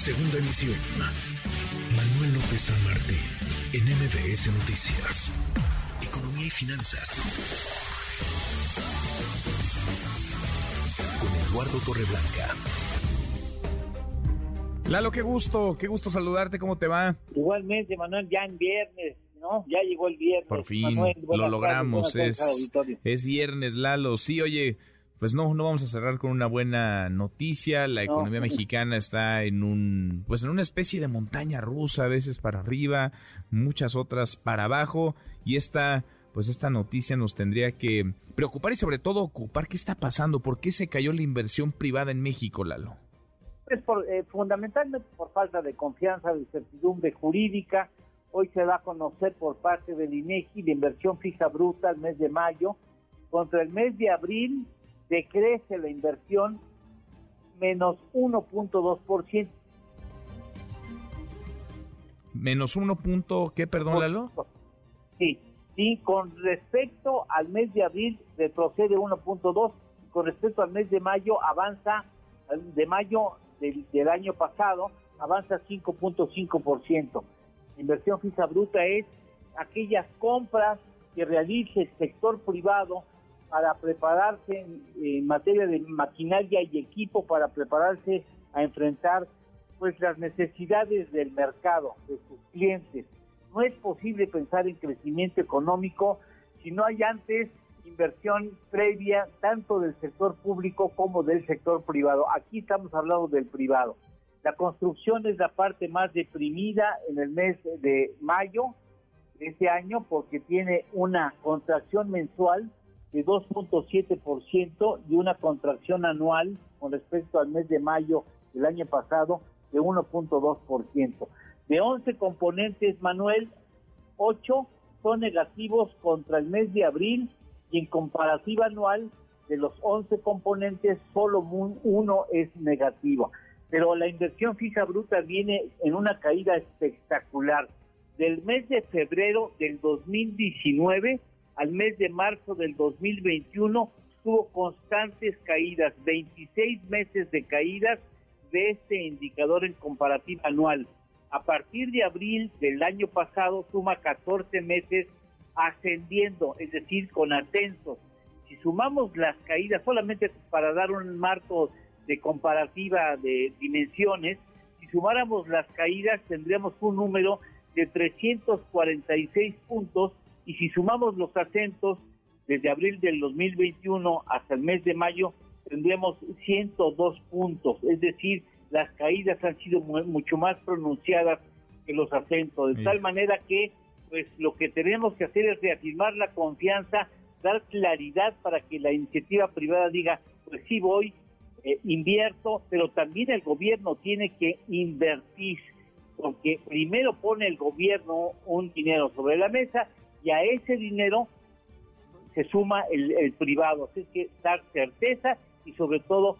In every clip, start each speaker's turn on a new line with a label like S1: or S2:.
S1: Segunda emisión. Manuel López San Martín, en MBS Noticias. Economía y finanzas. Con Eduardo Torreblanca.
S2: Lalo, qué gusto, qué gusto saludarte, ¿cómo te va?
S3: Igualmente, Manuel, ya en viernes, ¿no? Ya llegó el viernes.
S2: Por fin, lo logramos, es, es viernes, Lalo. Sí, oye, pues no, no vamos a cerrar con una buena noticia. La economía mexicana está en un, pues en una especie de montaña rusa, a veces para arriba, muchas otras para abajo. Y esta, pues esta noticia nos tendría que preocupar y sobre todo ocupar qué está pasando, por qué se cayó la inversión privada en México, Lalo.
S3: Es por, eh, fundamentalmente por falta de confianza, de certidumbre jurídica. Hoy se va a conocer por parte del INEGI la inversión fija bruta al mes de mayo contra el mes de abril decrece la inversión menos 1.2%.
S2: Menos 1. ¿Qué, perdón, Lalo?
S3: Sí, sí, con respecto al mes de abril retrocede 1.2, con respecto al mes de mayo avanza, de mayo del, del año pasado, avanza 5.5%. Inversión fija bruta es aquellas compras que realice el sector privado para prepararse en, materia de maquinaria y equipo para prepararse a enfrentar pues las necesidades del mercado, de sus clientes. No es posible pensar en crecimiento económico si no hay antes inversión previa tanto del sector público como del sector privado. Aquí estamos hablando del privado. La construcción es la parte más deprimida en el mes de mayo de este año porque tiene una contracción mensual de 2.7% y una contracción anual con respecto al mes de mayo del año pasado de 1.2%. De 11 componentes, Manuel, 8 son negativos contra el mes de abril y en comparativa anual de los 11 componentes solo uno es negativo. Pero la inversión fija bruta viene en una caída espectacular. Del mes de febrero del 2019 al mes de marzo del 2021 tuvo constantes caídas, 26 meses de caídas de este indicador en comparativa anual. A partir de abril del año pasado suma 14 meses ascendiendo, es decir, con ascensos. Si sumamos las caídas, solamente para dar un marco de comparativa de dimensiones, si sumáramos las caídas tendríamos un número de 346 puntos y si sumamos los acentos desde abril del 2021 hasta el mes de mayo, tendríamos 102 puntos, es decir, las caídas han sido mucho más pronunciadas que los acentos, de tal manera que pues lo que tenemos que hacer es reafirmar la confianza, dar claridad para que la iniciativa privada diga, pues sí voy, eh, invierto, pero también el gobierno tiene que invertir, porque primero pone el gobierno un dinero sobre la mesa y a ese dinero se suma el, privado. Así que dar certeza y sobre todo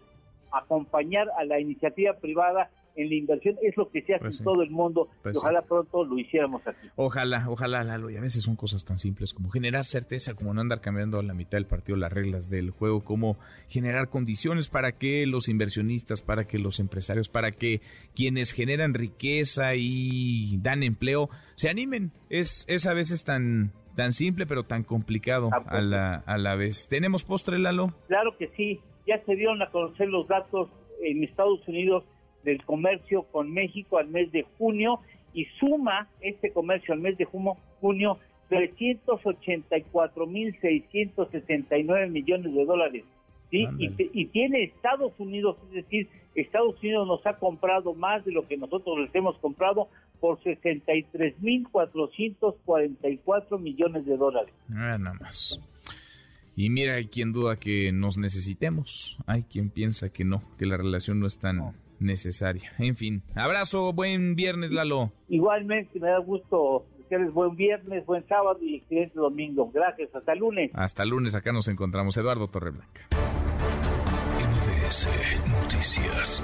S3: acompañar a la iniciativa privada en la inversión es lo que se hace pues en todo el mundo pues ojalá pronto lo hiciéramos aquí.
S2: Ojalá, ojalá, Lalo, y a veces son cosas tan simples como generar certeza, como no andar cambiando a la mitad del partido las reglas del juego, como generar condiciones para que los inversionistas, para que los empresarios, para que quienes generan riqueza y dan empleo se animen. Es, es a veces tan tan simple pero tan complicado ah, a la, a la vez. ¿Tenemos postre, Lalo?
S3: Claro que sí. Ya se dieron a conocer los datos en Estados Unidos del comercio con México al mes de junio y suma este comercio al mes de junio, junio 384.669 millones de dólares. ¿sí? Y, y, tiene Estados Unidos, es decir, Estados Unidos nos ha comprado más de lo que nosotros les hemos comprado por 63.444 millones de dólares.
S2: Ah, nada más. Y mira, hay quien duda que nos necesitemos, hay quien piensa que no, que la relación no es tan necesaria. En fin, abrazo, buen viernes, Lalo.
S3: Igualmente, me da gusto desearles buen viernes, buen sábado y excelente domingo. Gracias, hasta el lunes.
S2: Hasta el lunes, acá nos encontramos. Eduardo Torreblanca.
S1: MBS Noticias.